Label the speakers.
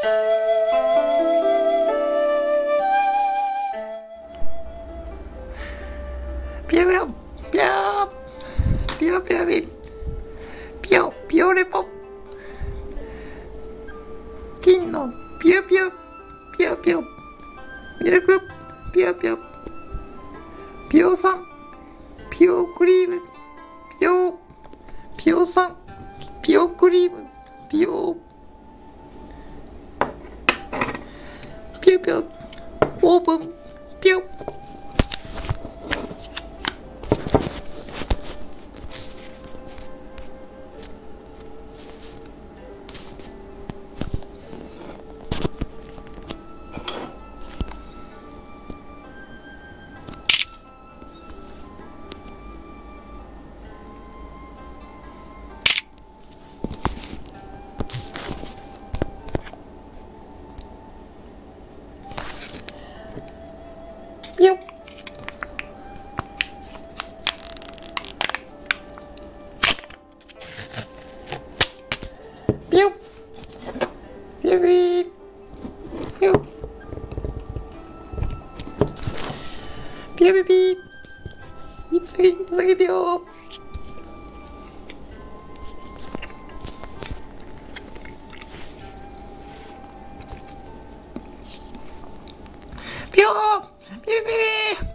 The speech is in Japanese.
Speaker 1: ピヨピヨピヨピヨピヨピヨピヨピヨレポ金のピヨピヨピヨピヨミルクピヨピヨピヨさんピヨクリームピヨピヨさんピヨクリームピヨぴよぴよベビー。よピアピビーいつぎ、いつぎぴょぴょー。ピュピュピュ